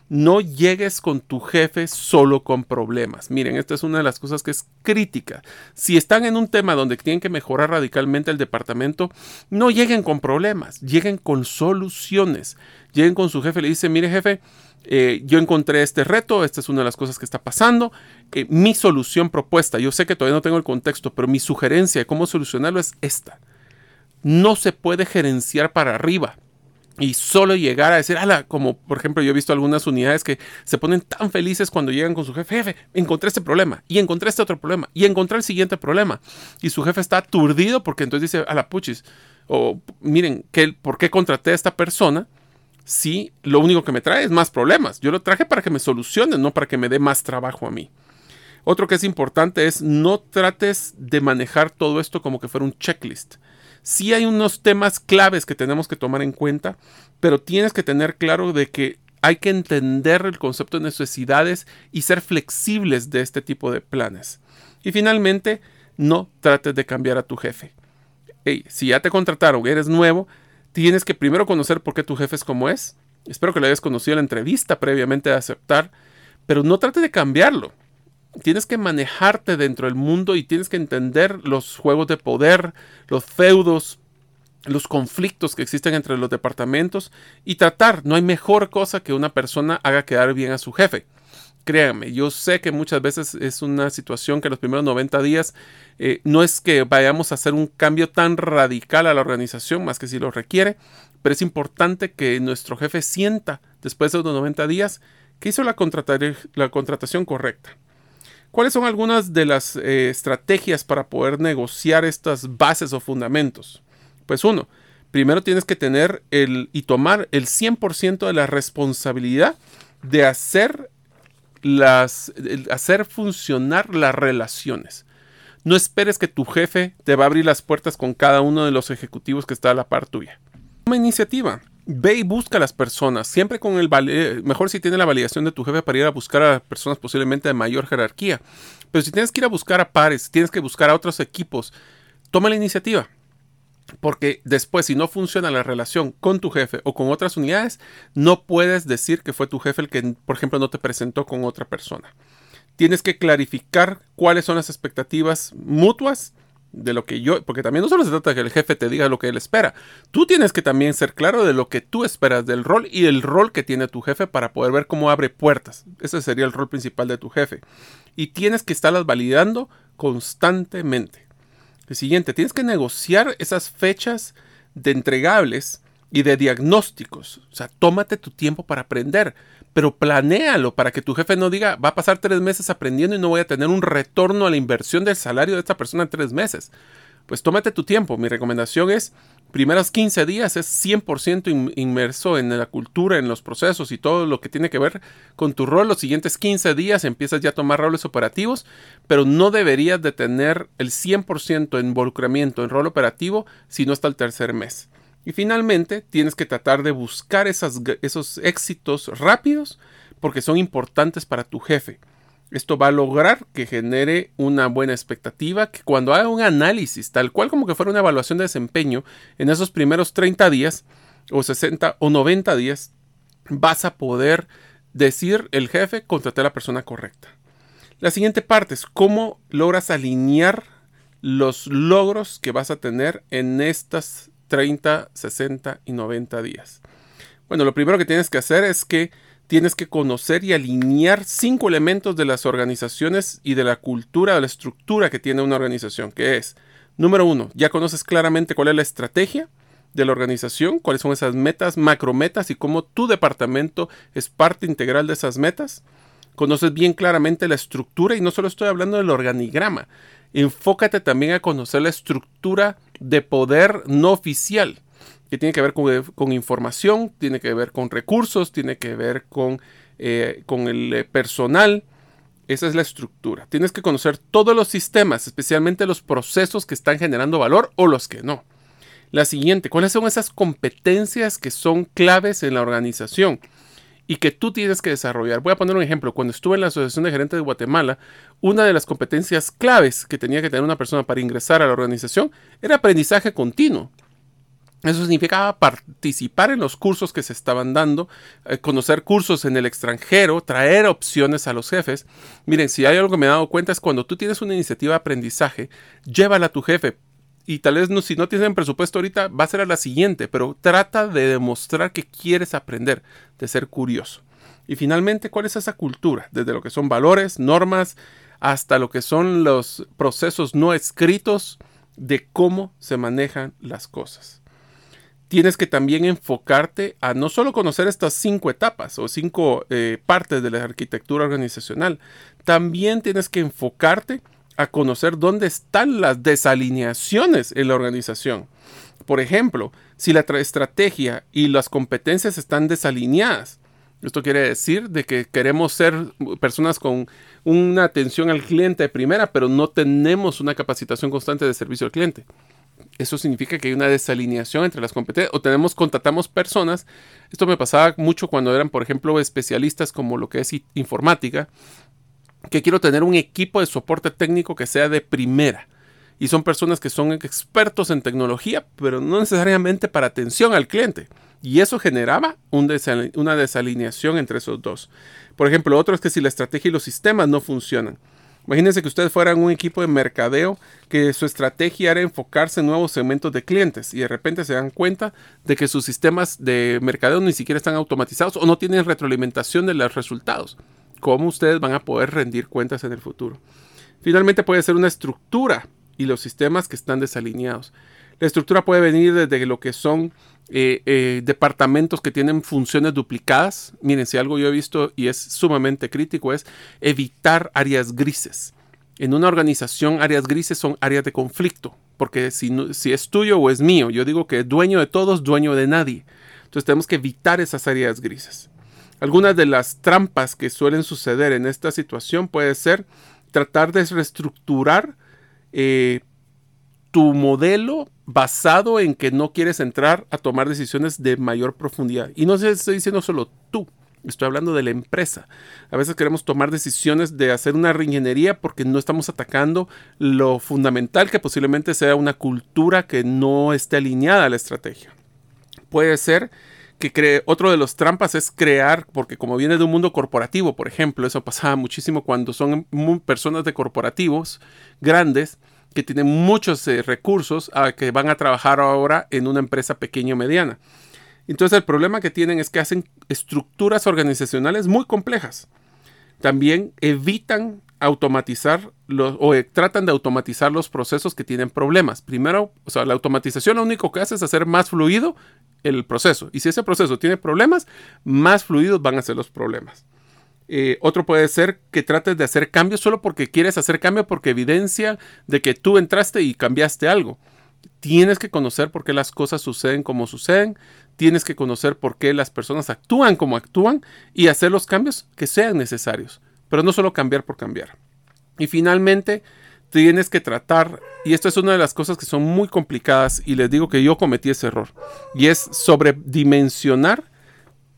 Speaker 1: no llegues con tu jefe solo con problemas. Miren, esta es una de las cosas que es crítica. Si están en un tema donde tienen que mejorar radicalmente el departamento, no lleguen con problemas, lleguen con soluciones. Lleguen con su jefe y le dicen, mire jefe, eh, yo encontré este reto, esta es una de las cosas que está pasando, eh, mi solución propuesta, yo sé que todavía no tengo el contexto, pero mi sugerencia de cómo solucionarlo es esta. No se puede gerenciar para arriba y solo llegar a decir, ala, como por ejemplo yo he visto algunas unidades que se ponen tan felices cuando llegan con su jefe, jefe, encontré este problema, y encontré este otro problema, y encontré el siguiente problema. Y su jefe está aturdido porque entonces dice, ala, puchis, o miren, ¿qué, ¿por qué contraté a esta persona? Si lo único que me trae es más problemas. Yo lo traje para que me solucione, no para que me dé más trabajo a mí. Otro que es importante es no trates de manejar todo esto como que fuera un checklist sí hay unos temas claves que tenemos que tomar en cuenta, pero tienes que tener claro de que hay que entender el concepto de necesidades y ser flexibles de este tipo de planes. Y finalmente, no trates de cambiar a tu jefe. si ya te contrataron, eres nuevo, tienes que primero conocer por qué tu jefe es como es. Espero que lo hayas conocido en la entrevista previamente de aceptar, pero no trate de cambiarlo tienes que manejarte dentro del mundo y tienes que entender los juegos de poder, los feudos, los conflictos que existen entre los departamentos y tratar. No hay mejor cosa que una persona haga quedar bien a su jefe. Créanme, yo sé que muchas veces es una situación que los primeros 90 días eh, no es que vayamos a hacer un cambio tan radical a la organización, más que si lo requiere, pero es importante que nuestro jefe sienta después de los 90 días que hizo la, contratación correcta. ¿Cuáles son algunas de las eh, estrategias para poder negociar estas bases o fundamentos? Pues uno, primero tienes que tener el y tomar el 100% de la responsabilidad de hacer las hacer funcionar las relaciones. No esperes que tu jefe te va a abrir las puertas con cada uno de los ejecutivos que está a la par tuya. Toma iniciativa. Ve y busca a las personas, siempre con el mejor si tiene la validación de tu jefe para ir a buscar a personas posiblemente de mayor jerarquía. Pero si tienes que ir a buscar a pares, tienes que buscar a otros equipos, toma la iniciativa. Porque después, si no funciona la relación con tu jefe o con otras unidades, no puedes decir que fue tu jefe el que, por ejemplo, no te presentó con otra persona. Tienes que clarificar cuáles son las expectativas mutuas de lo que yo, porque también no solo se trata de que el jefe te diga lo que él espera, tú tienes que también ser claro de lo que tú esperas del rol y el rol que tiene tu jefe para poder ver cómo abre puertas. Ese sería el rol principal de tu jefe. Y tienes que estarlas validando constantemente. El siguiente, tienes que negociar esas fechas de entregables y de diagnósticos. O sea, tómate tu tiempo para aprender, pero planéalo para que tu jefe no diga, va a pasar tres meses aprendiendo y no voy a tener un retorno a la inversión del salario de esta persona en tres meses. Pues tómate tu tiempo. Mi recomendación es primeros 15 días es 100% inmerso en la cultura, en los procesos y todo lo que tiene que ver con tu rol. Los siguientes 15 días empiezas ya a tomar roles operativos, pero no deberías de tener el 100% de involucramiento en rol operativo si no hasta el tercer mes. Y finalmente tienes que tratar de buscar esos éxitos rápidos porque son importantes para tu jefe. Esto va a lograr que genere una buena expectativa, que cuando haga un análisis, tal cual como que fuera una evaluación de desempeño, en esos primeros 30 días, o 60 o 90 días, vas a poder decir el jefe, contraté a la persona correcta. La siguiente parte es cómo logras alinear los logros que vas a tener en estas 30, 60 y 90 días. Bueno, lo primero que tienes que hacer es que tienes que conocer y alinear cinco elementos de las organizaciones y de la cultura, de la estructura que tiene una organización, que es, número uno, ya conoces claramente cuál es la estrategia de la organización, cuáles son esas metas, macrometas y cómo tu departamento es parte integral de esas metas. Conoces bien claramente la estructura y no solo estoy hablando del organigrama, enfócate también a conocer la estructura de poder no oficial que tiene que ver con, información, tiene que ver con recursos, tiene que ver con, eh, con el eh, personal. Esa es la estructura. Tienes que conocer todos los sistemas, especialmente los procesos que están generando valor o los que no. La siguiente, ¿cuáles son esas competencias que son claves en la organización y que tú tienes que desarrollar? Voy a poner un ejemplo. Cuando estuve en la Asociación de Gerentes de Guatemala, una de las competencias claves que tenía que tener una persona para ingresar a la organización era aprendizaje continuo. Eso significaba participar en los cursos que se estaban dando, eh, conocer cursos en el extranjero, traer opciones a los jefes. Miren, si hay algo que me he dado cuenta es cuando tú tienes una iniciativa de aprendizaje, llévala a tu jefe. Y tal vez si no tienes presupuesto ahorita, va a ser a la siguiente, pero trata de demostrar que quieres aprender, de ser curioso. Y finalmente, ¿cuál es esa cultura? Desde lo que son valores, normas, hasta lo que son los procesos no escritos de cómo se manejan las cosas tienes que también enfocarte a no solo conocer estas cinco etapas o cinco eh, partes de la arquitectura organizacional, también tienes que enfocarte a conocer dónde están las desalineaciones en la organización. Por ejemplo, si la estrategia y las competencias están desalineadas, esto quiere decir de que queremos ser personas con una atención al cliente de primera, pero no tenemos una capacitación constante de servicio al cliente eso significa que hay una desalineación entre las competencias o tenemos, contratamos personas. Esto me pasaba mucho cuando eran, por ejemplo, especialistas como lo que es informática, que quiero tener un equipo de soporte técnico que sea de primera. Y son personas que son expertos en tecnología, pero no necesariamente para atención al cliente. Y eso generaba una desalineación entre esos dos. Por ejemplo, otro es que si la estrategia y los sistemas no funcionan, Imagínense que ustedes fueran un equipo de mercadeo que su estrategia era enfocarse en nuevos segmentos de clientes y de repente se dan cuenta de que sus sistemas de mercadeo ni siquiera están automatizados o no tienen retroalimentación de los resultados. ¿Cómo ustedes van a poder rendir cuentas en el futuro? Finalmente puede ser una estructura y los sistemas que están desalineados. La estructura puede venir desde lo que son eh, eh, departamentos que tienen funciones duplicadas. Miren, si algo yo he visto y es sumamente crítico es evitar áreas grises. En una organización, áreas grises son áreas de conflicto, porque si, si es tuyo o es mío, yo digo que dueño de todos, dueño de nadie. Entonces tenemos que evitar esas áreas grises. Algunas de las trampas que suelen suceder en esta situación puede ser tratar de reestructurar eh, tu modelo basado en que no quieres entrar a tomar decisiones de mayor profundidad. Y no estoy diciendo solo tú, estoy hablando de la empresa. A veces queremos tomar decisiones de hacer una reingeniería porque no estamos atacando lo fundamental que posiblemente sea una cultura que no esté alineada a la estrategia. Puede ser que cree, otro de los trampas es crear, porque como viene de un mundo corporativo, por ejemplo, eso pasaba muchísimo cuando son personas de corporativos grandes, que tienen muchos eh, recursos a que van a trabajar ahora en una empresa pequeña o mediana. Entonces el problema que tienen es que hacen estructuras organizacionales muy complejas. También evitan automatizar o eh, tratan de automatizar los procesos que tienen problemas. Primero, o sea, la automatización lo único que hace es hacer más fluido el proceso. Y si ese proceso tiene problemas, más fluidos van a ser los problemas. Eh, otro puede ser que trates de hacer cambios solo porque quieres hacer cambio porque evidencia de que tú entraste y cambiaste algo. Tienes que conocer por qué las cosas suceden como suceden. Tienes que conocer por qué las personas actúan como actúan y hacer los cambios que sean necesarios. Pero no solo cambiar por cambiar. Y finalmente, tienes que tratar, y esto es una de las cosas que son muy complicadas, y les digo que yo cometí ese error, y es sobredimensionar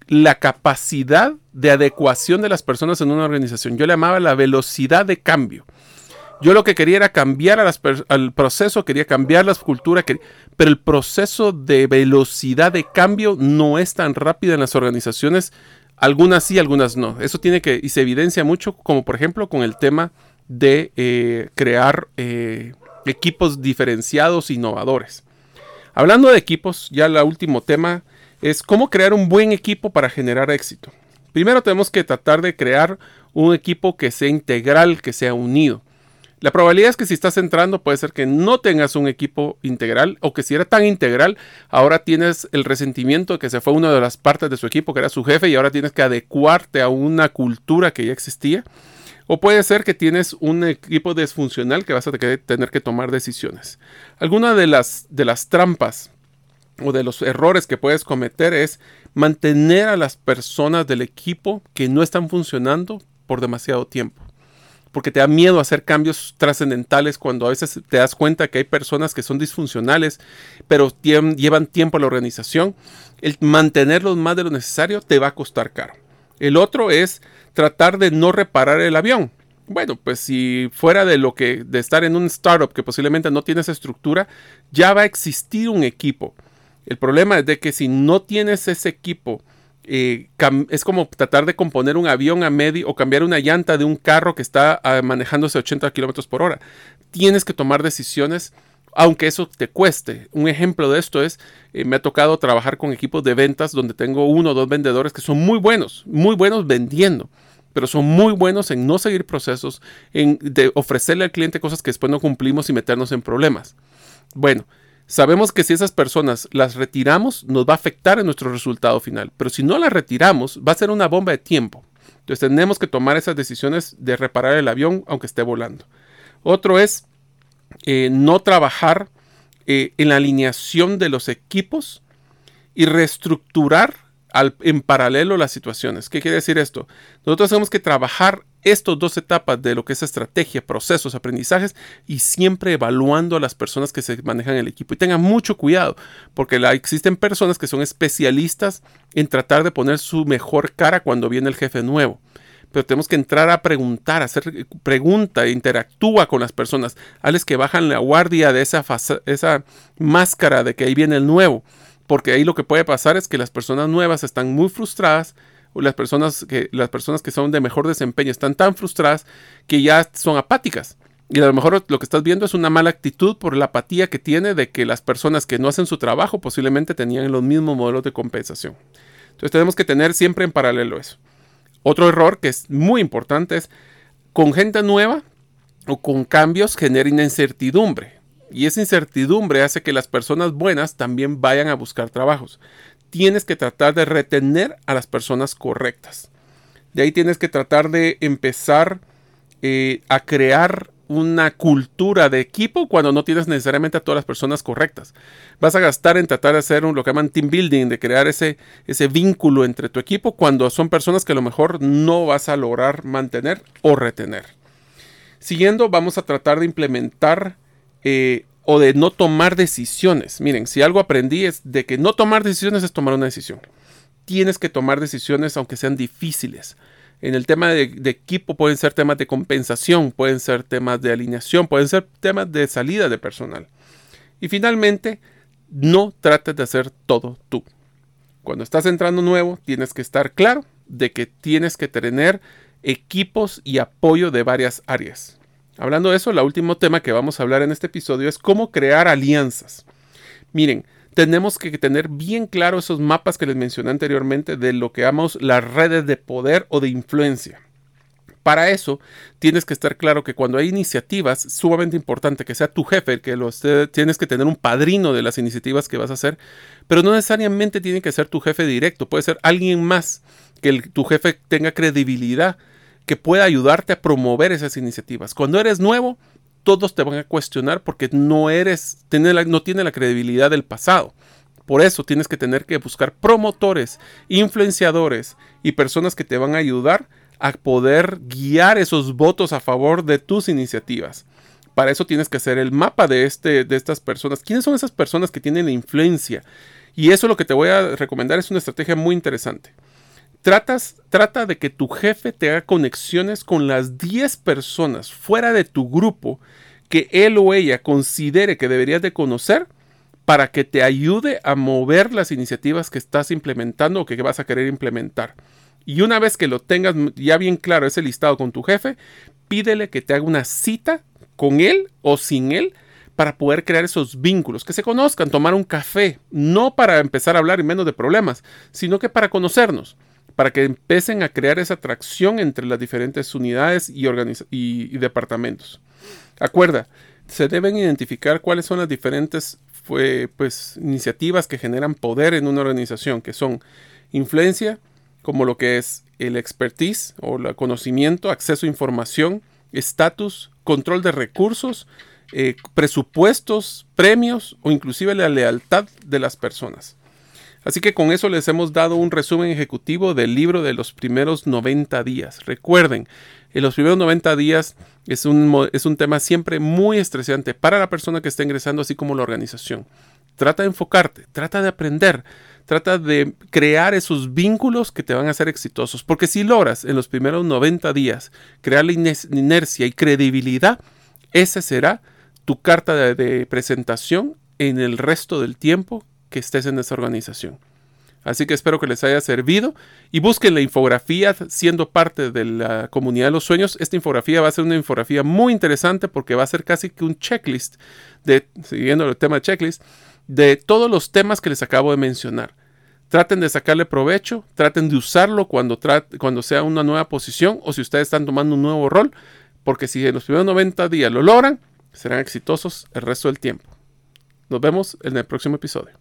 Speaker 1: la capacidad de adecuación de las personas en una organización. Yo le llamaba la velocidad de cambio. Yo lo que quería era cambiar al proceso, quería cambiar las culturas, pero el proceso de velocidad de cambio no es tan rápido en las organizaciones. Algunas sí, algunas no. Eso tiene que, y se evidencia mucho, como por ejemplo con el tema de eh, crear eh, equipos diferenciados, innovadores. Hablando de equipos, ya el último tema es cómo crear un buen equipo para generar éxito. Primero tenemos que tratar de crear un equipo que sea integral, que sea unido. La probabilidad es que si estás entrando puede ser que no tengas un equipo integral o que si era tan integral, ahora tienes el resentimiento de que se fue una de las partes de su equipo que era su jefe y ahora tienes que adecuarte a una cultura que ya existía. O puede ser que tienes un equipo disfuncional que vas a tener que tomar decisiones. Alguna de las, de las trampas o de los errores que puedes cometer es mantener a las personas del equipo que no están funcionando por demasiado tiempo. Porque te da miedo hacer cambios trascendentales cuando a veces te das cuenta que hay personas que son disfuncionales, pero llevan tiempo a la organización. El mantenerlos más de lo necesario te va a costar caro. El otro es tratar de no reparar el avión. Bueno, pues si fuera de lo que de estar en un startup que posiblemente no tienes estructura, ya va a existir un equipo el problema es de que si no tienes ese equipo, eh, es como tratar de componer un avión a medio o cambiar una llanta de un carro que está ah, manejándose a 80 kilómetros por hora. Tienes que tomar decisiones, aunque eso te cueste. Un ejemplo de esto es: eh, me ha tocado trabajar con equipos de ventas donde tengo uno o dos vendedores que son muy buenos, muy buenos vendiendo pero son muy buenos en no seguir procesos, en de ofrecerle al cliente cosas que después no cumplimos y meternos en problemas. Bueno, Sabemos que si esas personas las retiramos, nos va a afectar en nuestro resultado final. Pero si no las retiramos, va a ser una bomba de tiempo. Entonces tenemos que tomar esas decisiones de reparar el avión aunque esté volando. Otro es eh, no trabajar eh, en la alineación de los equipos y reestructurar en paralelo las situaciones. ¿Qué quiere decir esto? Nosotros tenemos que trabajar estas dos etapas de lo que es estrategia, procesos, aprendizajes y siempre evaluando a las personas que se manejan el equipo. Y tengan mucho cuidado, porque existen personas que son especialistas en tratar de poner su mejor cara cuando viene el jefe nuevo. Pero tenemos que entrar a preguntar, hacer pregunta, interactúa con las personas, hazles que bajan la guardia de esa, esa máscara de que ahí viene el nuevo porque ahí lo que puede pasar es que las personas nuevas están muy frustradas o las personas que, las personas que son de mejor desempeño están tan frustradas que ya son apáticas. Y a lo mejor lo que estás viendo es una mala actitud por la apatía que tiene de que las personas que no hacen su trabajo posiblemente tenían los mismos modelos de compensación. Entonces tenemos que tener siempre en paralelo eso. Otro error que es muy importante es con gente nueva o con cambios genera incertidumbre. Y esa incertidumbre hace que las personas buenas también vayan a buscar trabajos. Tienes que tratar de retener a las personas correctas. De ahí tienes que tratar de empezar eh, a crear una cultura de equipo cuando no tienes necesariamente a todas las personas correctas. Vas a gastar en tratar de hacer lo que llaman team building, de crear ese, ese vínculo entre tu equipo cuando son personas que a lo mejor no vas a lograr mantener o retener. Siguiendo, vamos a tratar de implementar eh, o de no tomar decisiones. Miren, si algo aprendí es de que no tomar decisiones es tomar una decisión. Tienes que tomar decisiones aunque sean difíciles. En el tema de, equipo pueden ser temas de compensación, pueden ser temas de alineación, pueden ser temas de salida de personal. Y finalmente, no trates de hacer todo tú. Cuando estás entrando nuevo, tienes que estar claro de que tienes que tener equipos y apoyo de varias áreas. Hablando de eso, el último tema que vamos a hablar en este episodio es cómo crear alianzas. Miren, tenemos que tener bien claro esos mapas que les mencioné anteriormente de lo que llamamos las redes de poder o de influencia. Para eso, tienes que estar claro que cuando hay iniciativas, sumamente importante que sea tu jefe, que lo tienes que tener un padrino de las iniciativas que vas a hacer, pero no necesariamente tiene que ser tu jefe directo, puede ser alguien más que tu jefe tenga credibilidad, que pueda ayudarte a promover esas iniciativas. Cuando eres nuevo, todos te van a cuestionar porque no eres, no tiene la credibilidad del pasado. Por eso tienes que tener que buscar promotores, influenciadores y personas que te van a ayudar a poder guiar esos votos a favor de tus iniciativas. Para eso tienes que hacer el mapa de, este, de estas personas. ¿Quiénes son esas personas que tienen influencia? Y eso lo que te voy a recomendar es una estrategia muy interesante. Tratas, trata de que tu jefe te haga conexiones con las 10 personas fuera de tu grupo que él o ella considere que deberías de conocer para que te ayude a mover las iniciativas que estás implementando o que vas a querer implementar. Y una vez que lo tengas ya bien claro ese listado con tu jefe, pídele que te haga una cita con él o sin él para poder crear esos vínculos, que se conozcan, tomar un café, no para empezar a hablar y menos de problemas, sino que para conocernos para que empiecen a crear esa atracción entre las diferentes unidades y, departamentos. Acuerda, se deben identificar cuáles son las diferentes pues, iniciativas que generan poder en una organización, que son influencia, como lo que es el expertise o el conocimiento, acceso a información, estatus, control de recursos, eh, presupuestos, premios o inclusive la lealtad de las personas. Así que con eso les hemos dado un resumen ejecutivo del libro de los primeros 90 días. Recuerden, en los primeros 90 días es un, es un tema siempre muy estresante para la persona que está ingresando, así como la organización. Trata de enfocarte, trata de aprender, trata de crear esos vínculos que te van a hacer exitosos. Porque si logras en los primeros 90 días crear la inercia y credibilidad, esa será tu carta de presentación en el resto del tiempo que estés en esa organización. Así que espero que les haya servido y busquen la infografía siendo parte de la comunidad de los sueños. Esta infografía va a ser una infografía muy interesante porque va a ser casi que un checklist, de, siguiendo el tema de checklist, de todos los temas que les acabo de mencionar. Traten de sacarle provecho, traten de usarlo cuando, cuando sea una nueva posición o si ustedes están tomando un nuevo rol, porque si en los primeros 90 días lo logran, serán exitosos el resto del tiempo. Nos vemos en el próximo episodio.